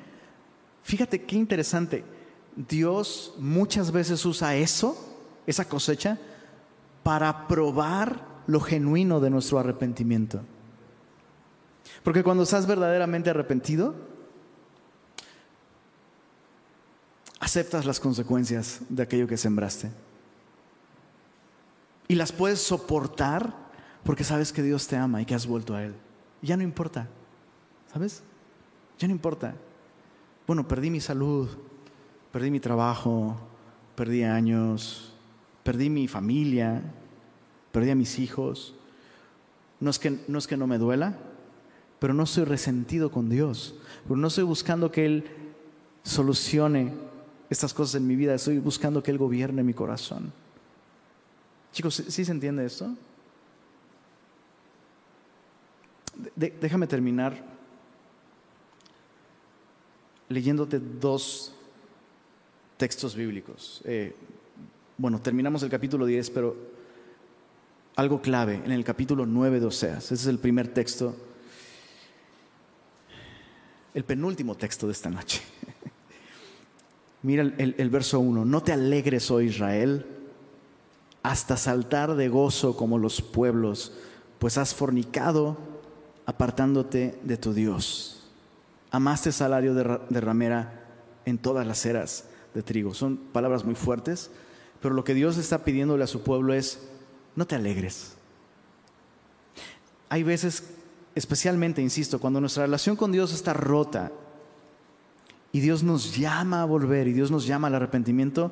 fíjate qué interesante, Dios muchas veces usa eso, esa cosecha, para probar lo genuino de nuestro arrepentimiento. Porque cuando estás verdaderamente arrepentido, aceptas las consecuencias de aquello que sembraste. Y las puedes soportar porque sabes que Dios te ama y que has vuelto a Él. ya no importa, ¿sabes? Ya no importa. Bueno, perdí mi salud, perdí mi trabajo, perdí años, perdí mi familia, perdí a mis hijos. No es que no, es que no me duela, pero no soy resentido con Dios. Pero no estoy buscando que Él solucione estas cosas en mi vida, estoy buscando que Él gobierne mi corazón. Chicos, ¿sí se entiende esto? déjame terminar leyéndote dos textos bíblicos. Eh, bueno, terminamos el capítulo 10, pero algo clave en el capítulo 9 de Oseas. Ese es el primer texto, el penúltimo texto de esta noche. Mira el, el verso 1. No te alegres, oh Israel hasta saltar de gozo como los pueblos, pues has fornicado apartándote de tu Dios. Amaste salario de, ramera en todas las eras de trigo. Son palabras muy fuertes, pero lo que Dios está pidiéndole a su pueblo es, no te alegres. Hay veces, especialmente, insisto, cuando nuestra relación con Dios está rota y Dios nos llama a volver y Dios nos llama al arrepentimiento,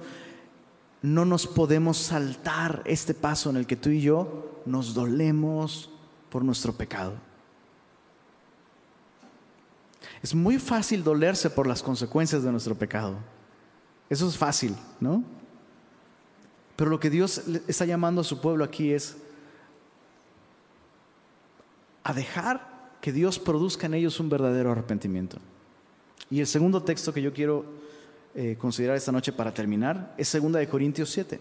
no nos podemos saltar este paso en el que tú y yo nos dolemos por nuestro pecado. Es muy fácil dolerse por las consecuencias de nuestro pecado. Eso es fácil, ¿no? Pero lo que Dios está llamando a su pueblo aquí es a dejar que Dios produzca en ellos un verdadero arrepentimiento. Y el segundo texto que yo quiero eh, considerar esta noche para terminar es 2 de Corintios 7.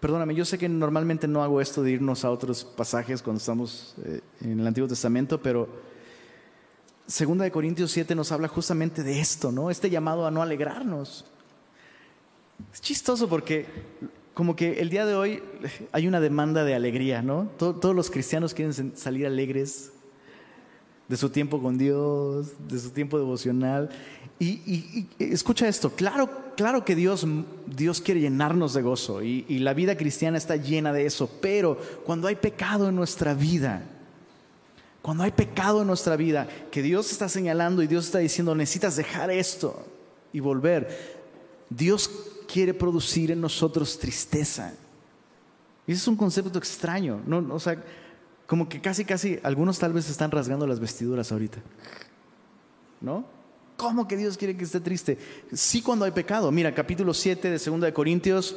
Perdóname, yo sé que normalmente no hago esto de irnos a otros pasajes cuando estamos eh, en el Antiguo Testamento, pero Segunda de Corintios 7 nos habla justamente de esto, ¿no? Este llamado a no alegrarnos. Es chistoso porque como que el día de hoy hay una demanda de alegría, ¿no? Todos los cristianos quieren salir alegres de su tiempo con Dios, de su tiempo devocional. Y, escucha esto, claro, claro que Dios, Dios quiere llenarnos de gozo y la vida cristiana está llena de eso, pero cuando hay pecado en nuestra vida, cuando hay pecado en nuestra vida, que Dios está señalando y Dios está diciendo, necesitas dejar esto y volver, Dios quiere producir en nosotros tristeza. Y ese es un concepto extraño. No, o sea, como que casi, casi, algunos tal vez están rasgando las vestiduras ahorita. ¿No? ¿Cómo que Dios quiere que esté triste? Sí cuando hay pecado. Mira, capítulo 7 de 2 de Corintios,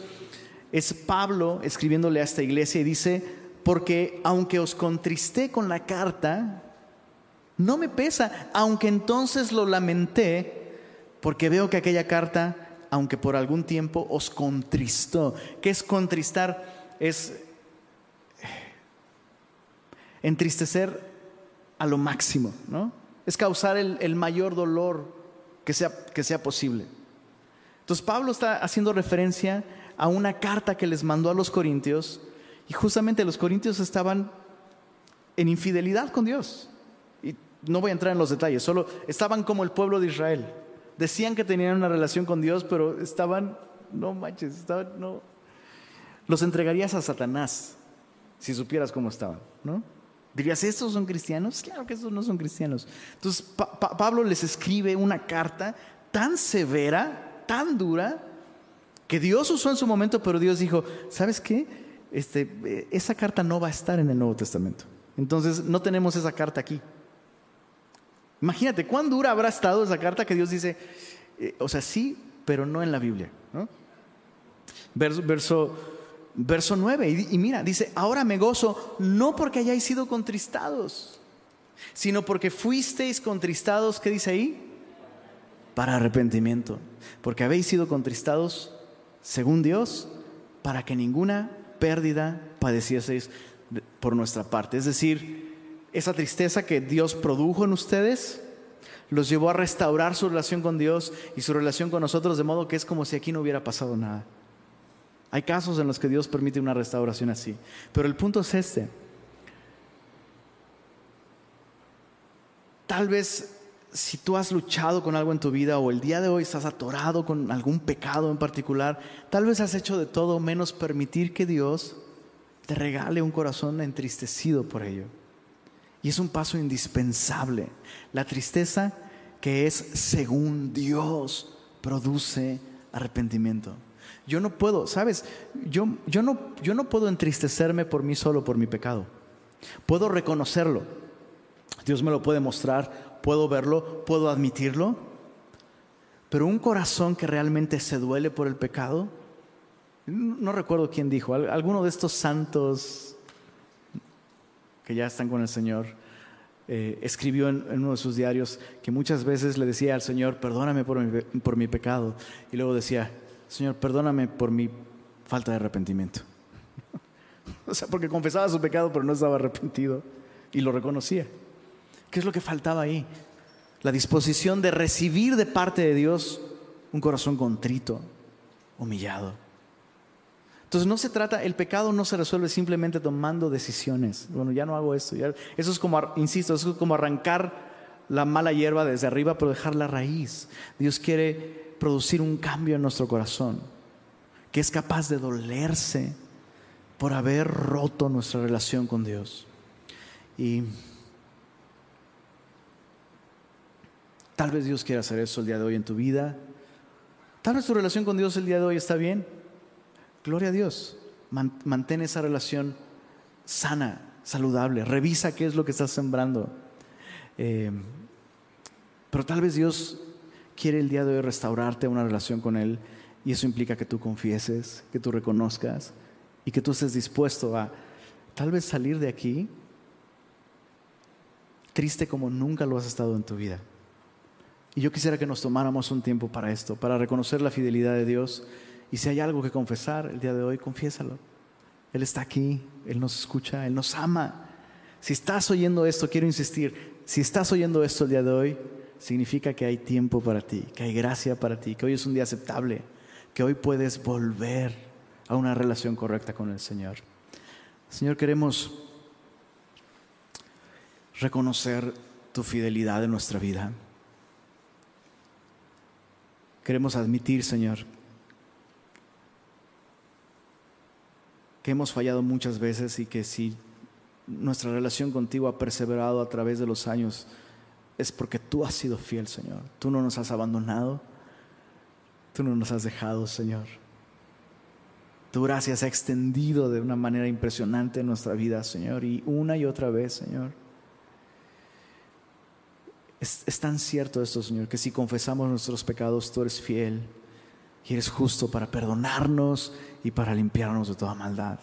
es Pablo escribiéndole a esta iglesia y dice, porque aunque os contristé con la carta, no me pesa, aunque entonces lo lamenté, porque veo que aquella carta, aunque por algún tiempo os contristó. ¿Qué es contristar? Es entristecer a lo máximo, ¿no? Es causar el, mayor dolor que sea, que sea posible. Entonces Pablo está haciendo referencia a una carta que les mandó a los corintios y justamente los corintios estaban en infidelidad con Dios. Y no voy a entrar en los detalles, solo estaban como el pueblo de Israel. Decían que tenían una relación con Dios, pero estaban, no manches, estaban, no. Los entregarías a Satanás si supieras cómo estaban, ¿no? Dirías, ¿estos son cristianos? Claro que estos no son cristianos. Entonces Pablo les escribe una carta tan severa, tan dura, que Dios usó en su momento, pero Dios dijo, ¿sabes qué? este, esa carta no va a estar en el Nuevo Testamento. Entonces no tenemos esa carta aquí. Imagínate, ¿cuán dura habrá estado esa carta que Dios dice, eh, o sea, sí, pero no en la Biblia? Verso, verso 9, y, mira, dice, ahora me gozo no porque hayáis sido contristados, sino porque fuisteis contristados, ¿qué dice ahí? Para arrepentimiento, porque habéis sido contristados, según Dios, para que ninguna pérdida padecieseis por nuestra parte. Es decir, esa tristeza que Dios produjo en ustedes los llevó a restaurar su relación con Dios y su relación con nosotros de modo que es como si aquí no hubiera pasado nada. Hay casos en los que Dios permite una restauración así. Pero el punto es este. Tal vez si tú has luchado con algo en tu vida o el día de hoy estás atorado con algún pecado en particular, tal vez has hecho de todo menos permitir que Dios te regale un corazón entristecido por ello. Y es un paso indispensable. La tristeza que es según Dios produce arrepentimiento. Yo no puedo, ¿sabes? Yo, yo, no, yo no puedo entristecerme por mí solo, por mi pecado. Puedo reconocerlo. Dios me lo puede mostrar puedo verlo, puedo admitirlo, pero un corazón que realmente se duele por el pecado, no recuerdo quién dijo, alguno de estos santos que ya están con el Señor, eh, escribió en, uno de sus diarios que muchas veces le decía al Señor, perdóname por mi, por mi pecado, y luego decía, Señor, perdóname por mi falta de arrepentimiento. o sea, porque confesaba su pecado, pero no estaba arrepentido y lo reconocía. ¿Qué es lo que faltaba ahí? La disposición de recibir de parte de Dios un corazón contrito, humillado. Entonces no se trata, el pecado no se resuelve simplemente tomando decisiones. Bueno, ya no hago esto. eso es como, insisto, eso es como arrancar la mala hierba desde arriba, pero dejar la raíz. Dios quiere producir un cambio en nuestro corazón, que es capaz de dolerse por haber roto nuestra relación con Dios. Y tal vez Dios quiera hacer eso el día de hoy en tu vida. Tal vez tu relación con Dios el día de hoy está bien. Gloria a Dios. Mantén esa relación sana, saludable. Revisa qué es lo que estás sembrando. Eh, pero tal vez Dios quiere el día de hoy restaurarte una relación con Él y eso implica que tú confieses, que tú reconozcas y que tú estés dispuesto a tal vez salir de aquí triste como nunca lo has estado en tu vida. Y yo quisiera que nos tomáramos un tiempo para esto, para reconocer la fidelidad de Dios. Y si hay algo que confesar el día de hoy, confiésalo. Él está aquí, Él nos escucha, Él nos ama. Si estás oyendo esto, quiero insistir, si estás oyendo esto el día de hoy, significa que hay tiempo para ti, que hay gracia para ti, que hoy es un día aceptable, que hoy puedes volver a una relación correcta con el Señor. Señor, queremos reconocer tu fidelidad en nuestra vida. Queremos admitir, Señor, que hemos fallado muchas veces y que si nuestra relación contigo ha perseverado a través de los años, es porque tú has sido fiel, Señor. Tú no nos has abandonado. Tú no nos has dejado, Señor. Tu gracia se ha extendido de una manera impresionante en nuestra vida, Señor. Y una y otra vez, Señor. Es, es, tan cierto esto, Señor, que si confesamos nuestros pecados, tú eres fiel y eres justo para perdonarnos y para limpiarnos de toda maldad.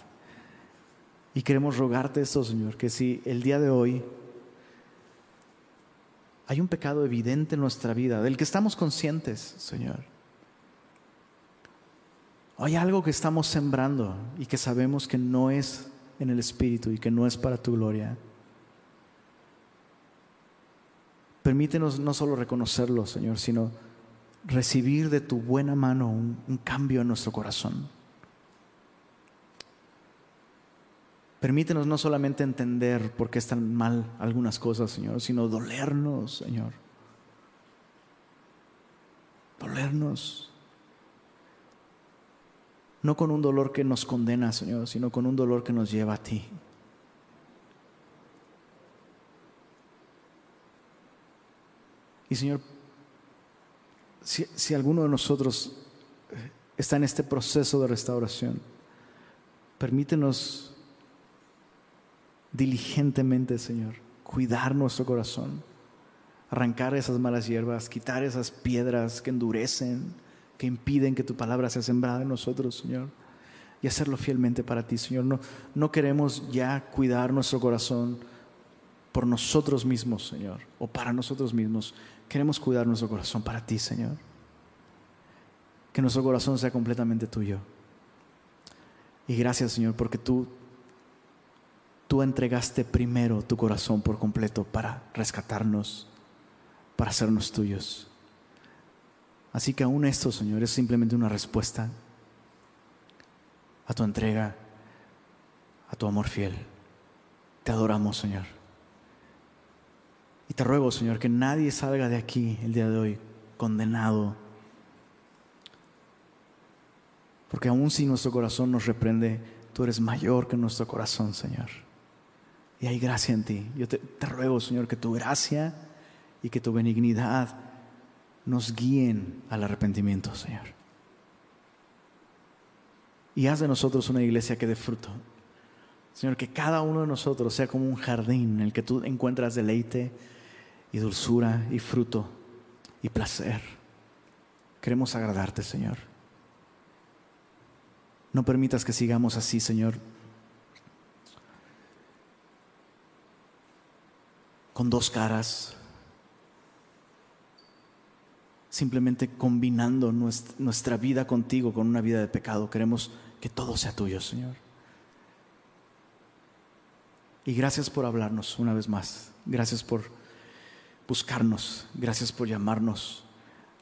Y queremos rogarte esto, Señor, que si el día de hoy hay un pecado evidente en nuestra vida, del que estamos conscientes, Señor, hay algo que estamos sembrando y que sabemos que no es en el Espíritu y que no es para tu gloria. Permítenos no solo reconocerlo, Señor, sino recibir de tu buena mano un, un cambio en nuestro corazón. Permítenos no solamente entender por qué están mal algunas cosas, Señor, sino dolernos, Señor. Dolernos. No con un dolor que nos condena, Señor, sino con un dolor que nos lleva a ti. Y Señor, si, si, alguno de nosotros está en este proceso de restauración, permítenos diligentemente, Señor, cuidar nuestro corazón, arrancar esas malas hierbas, quitar esas piedras que endurecen, que impiden que tu palabra sea sembrada en nosotros, Señor, y hacerlo fielmente para ti, Señor. No, no queremos ya cuidar nuestro corazón por nosotros mismos, Señor, o para nosotros mismos. Queremos cuidar nuestro corazón para ti, Señor. Que nuestro corazón sea completamente tuyo. Y gracias, Señor, porque tú tú entregaste primero tu corazón por completo para rescatarnos, para hacernos tuyos. Así que aún esto, Señor, es simplemente una respuesta a tu entrega, a tu amor fiel. Te adoramos, Señor. Y te ruego, Señor, que nadie salga de aquí el día de hoy condenado. Porque aún si nuestro corazón nos reprende, tú eres mayor que nuestro corazón, Señor. Y hay gracia en ti. Yo te, ruego, Señor, que tu gracia y que tu benignidad nos guíen al arrepentimiento, Señor. Y haz de nosotros una iglesia que dé fruto. Señor, que cada uno de nosotros sea como un jardín en el que tú encuentras deleite y dulzura y fruto y placer. Queremos agradarte, Señor. No permitas que sigamos así, Señor, con dos caras, simplemente combinando nuestra vida contigo con una vida de pecado. Queremos que todo sea tuyo, Señor. Y gracias por hablarnos una vez más. Gracias por buscarnos. Gracias por llamarnos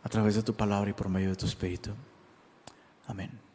a través de tu palabra y por medio de tu Espíritu. Amén.